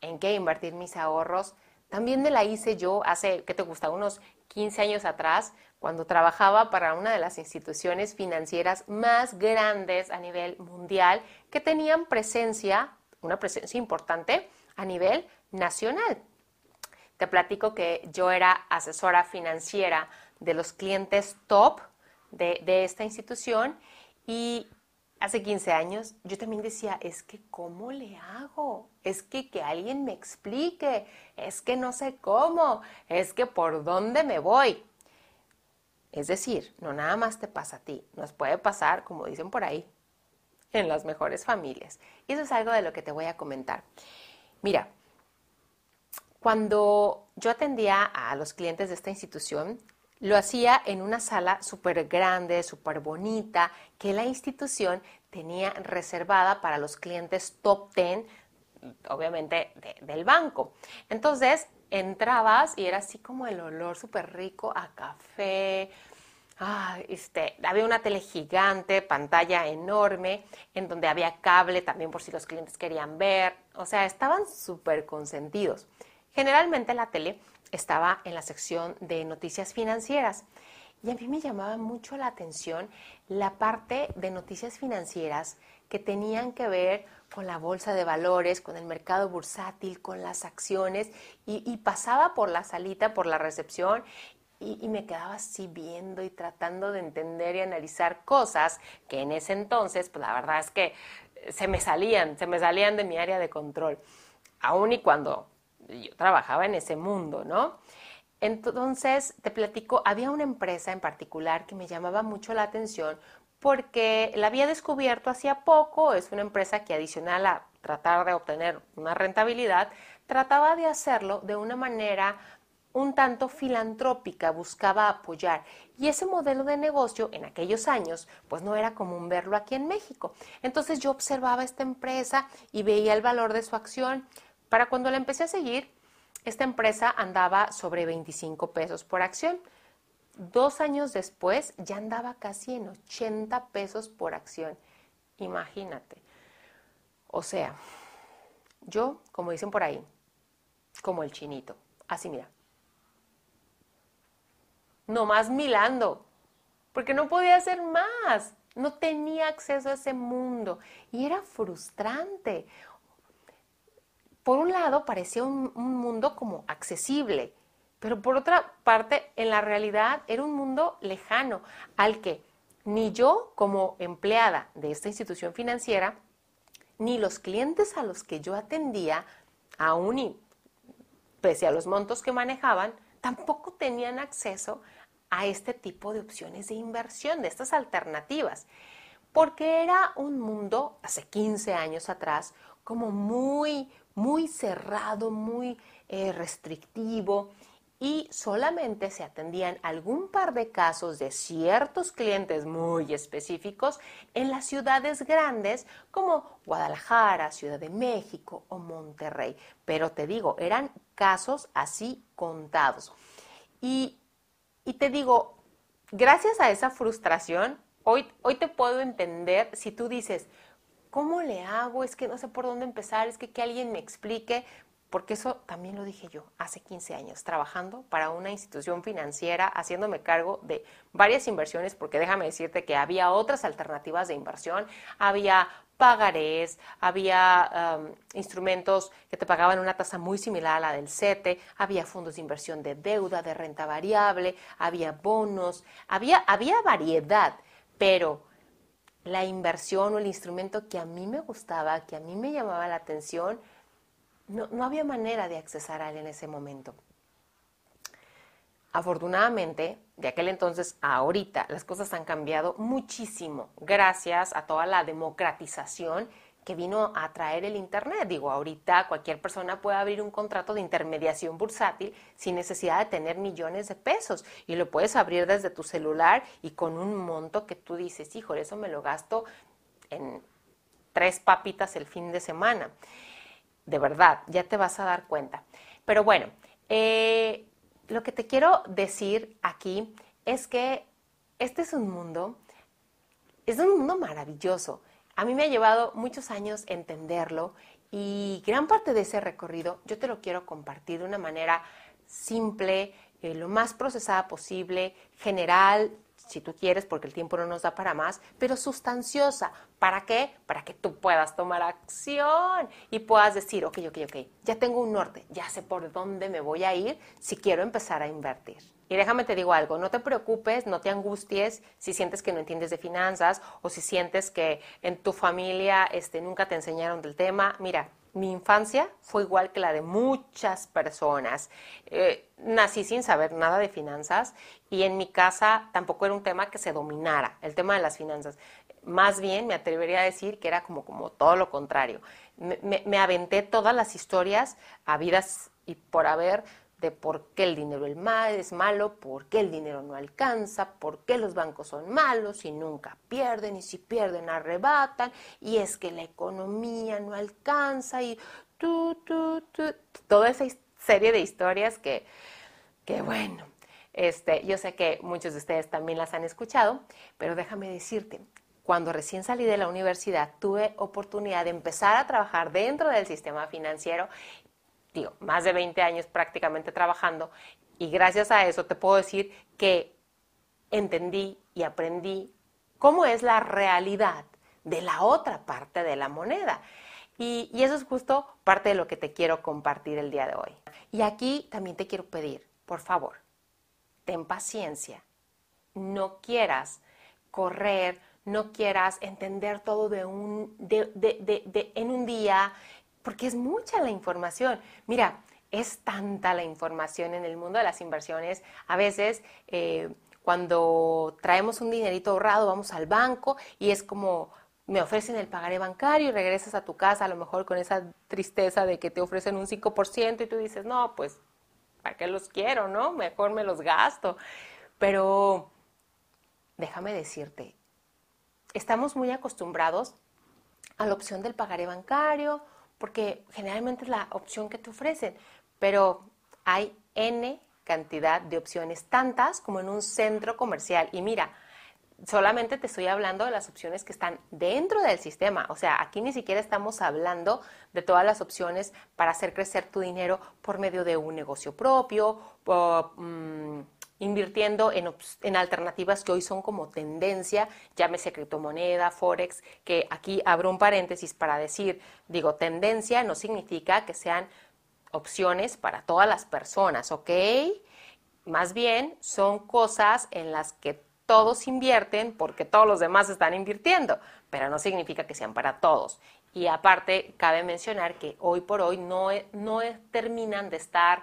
en qué invertir mis ahorros, también me la hice yo hace, ¿qué te gusta? Unos 15 años atrás, cuando trabajaba para una de las instituciones financieras más grandes a nivel mundial, que tenían presencia, una presencia importante a nivel nacional. Te platico que yo era asesora financiera de los clientes top de, de esta institución y hace 15 años, yo también decía, es que ¿cómo le hago? Es que que alguien me explique, es que no sé cómo, es que por dónde me voy. Es decir, no nada más te pasa a ti, nos puede pasar, como dicen por ahí, en las mejores familias. Y eso es algo de lo que te voy a comentar. Mira, cuando yo atendía a los clientes de esta institución, lo hacía en una sala súper grande, súper bonita, que la institución tenía reservada para los clientes top 10, obviamente, del banco. Entonces, entrabas y era así como el olor súper rico a café. este, había una tele gigante, pantalla enorme, en donde había cable también por si los clientes querían ver. O sea, estaban súper consentidos. Generalmente la tele estaba en la sección de noticias financieras. Y a mí me llamaba mucho la atención la parte de noticias financieras que tenían que ver con la bolsa de valores, con el mercado bursátil, con las acciones, y, pasaba por la salita, por la recepción, y, y, me quedaba así viendo y tratando de entender y analizar cosas que en ese entonces, pues la verdad es que se me salían, se me salían de mi área de control, aun y cuando yo trabajaba en ese mundo, ¿no? Entonces, te platico, había una empresa en particular que me llamaba mucho la atención porque la había descubierto hacía poco, es una empresa que adicional a tratar de obtener una rentabilidad, trataba de hacerlo de una manera un tanto filantrópica, buscaba apoyar. Y ese modelo de negocio en aquellos años, pues no era común verlo aquí en México. Entonces yo observaba esta empresa y veía el valor de su acción. Para cuando la empecé a seguir, esta empresa andaba sobre 25 pesos por acción. Dos años después ya andaba casi en 80 pesos por acción. Imagínate. O sea, yo, como dicen por ahí, como el chinito. Así mira. No más milando. Porque no podía hacer más. No tenía acceso a ese mundo. Y era frustrante por un lado parecía un, mundo como accesible, pero por otra parte, en la realidad era un mundo lejano al que ni yo como empleada de esta institución financiera, ni los clientes a los que yo atendía, aún y pese a los montos que manejaban, tampoco tenían acceso a este tipo de opciones de inversión, de estas alternativas, porque era un mundo hace 15 años atrás como muy muy cerrado, muy eh, restrictivo y solamente se atendían algún par de casos de ciertos clientes muy específicos en las ciudades grandes como Guadalajara, Ciudad de México o Monterrey. Pero te digo, eran casos así contados. Y, y te digo, gracias a esa frustración, hoy, hoy te puedo entender si tú dices, ¿cómo le hago? Es que no sé por dónde empezar, es que que alguien me explique, porque eso también lo dije yo hace 15 años, trabajando para una institución financiera, haciéndome cargo de varias inversiones, porque déjame decirte que había otras alternativas de inversión, había pagarés, había um, instrumentos que te pagaban una tasa muy similar a la del CETE, había fondos de inversión de deuda, de renta variable, había bonos, había, había variedad, pero la inversión o el instrumento que a mí me gustaba, que a mí me llamaba la atención, no, había manera de accesar a él en ese momento. Afortunadamente, de aquel entonces a ahorita, las cosas han cambiado muchísimo gracias a toda la democratización que vino a traer el Internet. Digo, ahorita cualquier persona puede abrir un contrato de intermediación bursátil sin necesidad de tener millones de pesos y lo puedes abrir desde tu celular y con un monto que tú dices, hijo, eso me lo gasto en tres papitas el fin de semana. De verdad, ya te vas a dar cuenta. Pero bueno, eh, lo que te quiero decir aquí es que este es un mundo, es un mundo maravilloso. A mí me ha llevado muchos años entenderlo y gran parte de ese recorrido yo te lo quiero compartir de una manera simple, eh, lo más procesada posible, general, si tú quieres, porque el tiempo no nos da para más, pero sustanciosa. ¿Para qué? Para que tú puedas tomar acción y puedas decir, ok, ok, ok, ya tengo un norte, ya sé por dónde me voy a ir si quiero empezar a invertir. Y déjame te digo algo, no te preocupes, no te angusties si sientes que no entiendes de finanzas o si sientes que en tu familia este, nunca te enseñaron del tema. Mira, mi infancia fue igual que la de muchas personas. Eh, nací sin saber nada de finanzas y en mi casa tampoco era un tema que se dominara, el tema de las finanzas. Más bien me atrevería a decir que era como, todo lo contrario. Me, me aventé todas las historias habidas y por haber de por qué el dinero es malo, por qué el dinero no alcanza, por qué los bancos son malos y nunca pierden y si pierden arrebatan y es que la economía no alcanza y tú, tú, tú, toda esa serie de historias que, que bueno, este, yo sé que muchos de ustedes también las han escuchado, pero déjame decirte, cuando recién salí de la universidad tuve oportunidad de empezar a trabajar dentro del sistema financiero digo, más de 20 años prácticamente trabajando y gracias a eso te puedo decir que entendí y aprendí cómo es la realidad de la otra parte de la moneda. Y, y, eso es justo parte de lo que te quiero compartir el día de hoy. Y aquí también te quiero pedir, por favor, ten paciencia. No quieras correr, no quieras entender todo de un, de, de, en un día, porque es mucha la información. Mira, es tanta la información en el mundo de las inversiones. A veces, eh, cuando traemos un dinerito ahorrado, vamos al banco y es como me ofrecen el pagaré bancario y regresas a tu casa a lo mejor con esa tristeza de que te ofrecen un 5% y tú dices, no, pues, ¿para qué los quiero, no? Mejor me los gasto. Pero déjame decirte, estamos muy acostumbrados a la opción del pagaré bancario porque generalmente es la opción que te ofrecen, pero hay N cantidad de opciones, tantas como en un centro comercial. Y mira, solamente te estoy hablando de las opciones que están dentro del sistema. O sea, aquí ni siquiera estamos hablando de todas las opciones para hacer crecer tu dinero por medio de un negocio propio, mm, invirtiendo en, alternativas que hoy son como tendencia, llámese criptomoneda, forex, que aquí abro un paréntesis para decir, digo, tendencia no significa que sean opciones para todas las personas, ¿ok? Más bien son cosas en las que todos invierten porque todos los demás están invirtiendo, pero no significa que sean para todos. Y aparte, cabe mencionar que hoy por hoy no, no terminan de estar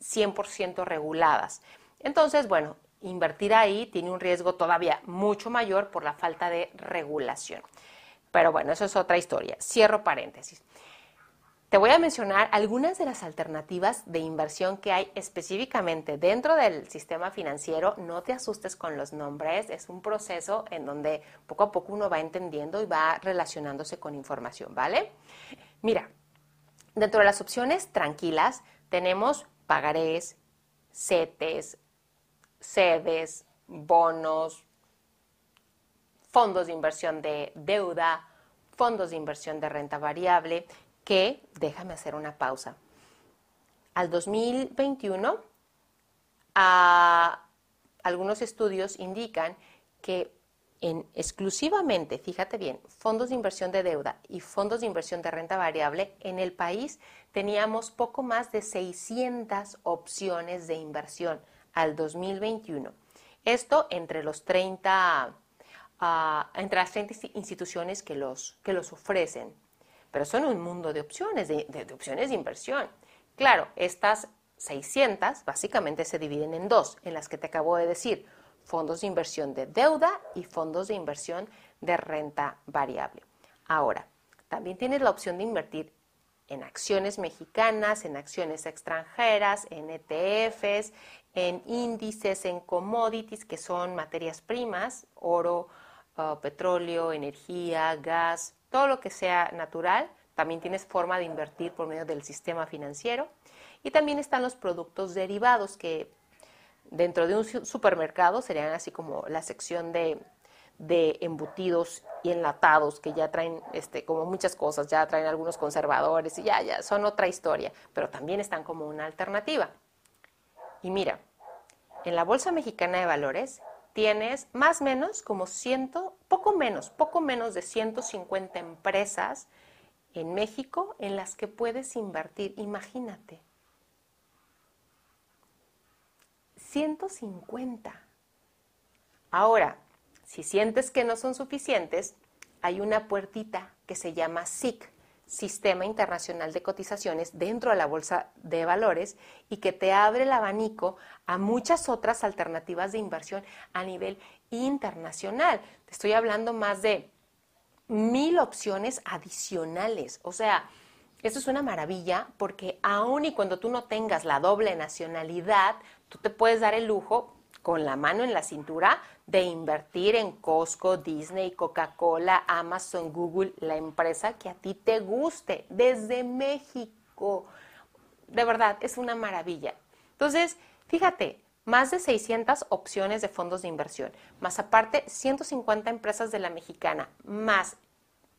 100% reguladas. Entonces, bueno, invertir ahí tiene un riesgo todavía mucho mayor por la falta de regulación. Pero bueno, eso es otra historia. Cierro paréntesis. Te voy a mencionar algunas de las alternativas de inversión que hay específicamente dentro del sistema financiero. No te asustes con los nombres, es un proceso en donde poco a poco uno va entendiendo y va relacionándose con información, ¿vale? Mira, dentro de las opciones tranquilas tenemos pagarés, CETES, sedes, bonos, fondos de inversión de deuda, fondos de inversión de renta variable, que, déjame hacer una pausa, al 2021 algunos estudios indican que en exclusivamente, fíjate bien, fondos de inversión de deuda y fondos de inversión de renta variable, en el país teníamos poco más de 600 opciones de inversión al 2021. Esto entre los 30, ah, entre las 30 instituciones que los, que los ofrecen. Pero son un mundo de opciones, de, de opciones de inversión. Claro, estas 600 básicamente se dividen en dos, en las que te acabo de decir, fondos de inversión de deuda y fondos de inversión de renta variable. Ahora, también tienes la opción de invertir en acciones mexicanas, en acciones extranjeras, en ETFs, en índices, en commodities, que son materias primas, oro, uh, petróleo, energía, gas, todo lo que sea natural. También tienes forma de invertir por medio del sistema financiero. Y también están los productos derivados, que dentro de un supermercado serían así como la sección de de embutidos y enlatados que ya traen este como muchas cosas, ya traen algunos conservadores y ya ya son otra historia, pero también están como una alternativa. Y mira, en la Bolsa Mexicana de Valores tienes más o menos como ciento, poco menos, poco menos de 150 empresas en México en las que puedes invertir, imagínate. 150. Ahora, si sientes que no son suficientes, hay una puertita que se llama SIC, Sistema Internacional de Cotizaciones, dentro de la Bolsa de Valores y que te abre el abanico a muchas otras alternativas de inversión a nivel internacional. Te estoy hablando más de mil opciones adicionales. O sea, eso es una maravilla porque aun y cuando tú no tengas la doble nacionalidad, tú te puedes dar el lujo con la mano en la cintura de invertir en Costco, Disney, Coca-Cola, Amazon, Google, la empresa que a ti te guste desde México. De verdad, es una maravilla. Entonces, fíjate, más de 600 opciones de fondos de inversión, más aparte 150 empresas de la mexicana, más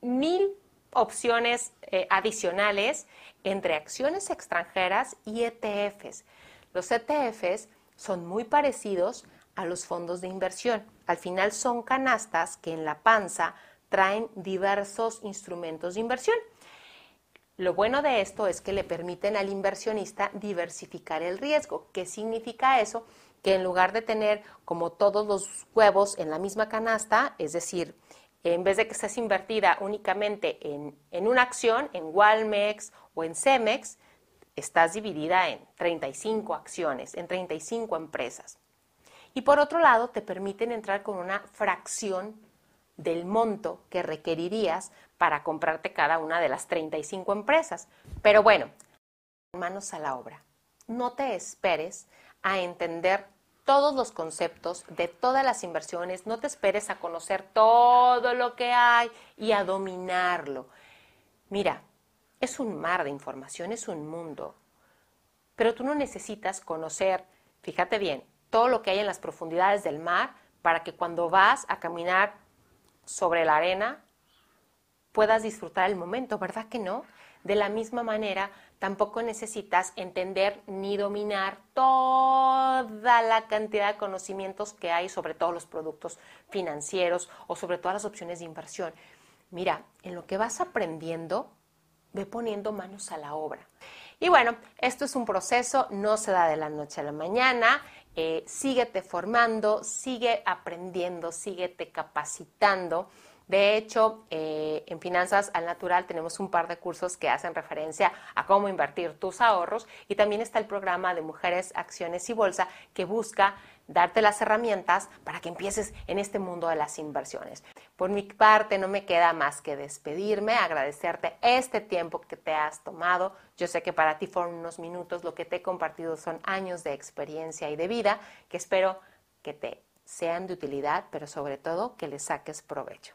mil opciones eh, adicionales entre acciones extranjeras y ETFs. Los ETFs son muy parecidos a los fondos de inversión. Al final son canastas que en la panza traen diversos instrumentos de inversión. Lo bueno de esto es que le permiten al inversionista diversificar el riesgo. ¿Qué significa eso? Que en lugar de tener como todos los huevos en la misma canasta, es decir, en vez de que estés invertida únicamente en, en una acción, en Walmex o en Cemex, estás dividida en 35 acciones, en 35 empresas. Y por otro lado, te permiten entrar con una fracción del monto que requerirías para comprarte cada una de las 35 empresas. Pero bueno, manos a la obra. No te esperes a entender todos los conceptos de todas las inversiones, no te esperes a conocer todo lo que hay y a dominarlo. Mira, es un mar de información, es un mundo. Pero tú no necesitas conocer, fíjate bien, todo lo que hay en las profundidades del mar para que cuando vas a caminar sobre la arena puedas disfrutar el momento, ¿verdad que no? De la misma manera, tampoco necesitas entender ni dominar toda la cantidad de conocimientos que hay sobre todos los productos financieros o sobre todas las opciones de inversión. Mira, en lo que vas aprendiendo, ve poniendo manos a la obra. Y bueno, esto es un proceso, no se da de la noche a la mañana. Eh, síguete formando, sigue aprendiendo, síguete capacitando. De hecho, eh, en Finanzas al Natural tenemos un par de cursos que hacen referencia a cómo invertir tus ahorros y también está el programa de Mujeres, Acciones y Bolsa que busca darte las herramientas para que empieces en este mundo de las inversiones. Por mi parte, no me queda más que despedirme, agradecerte este tiempo que te has tomado. Yo sé que para ti fueron unos minutos, lo que te he compartido son años de experiencia y de vida que espero que te sean de utilidad, pero sobre todo que le saques provecho.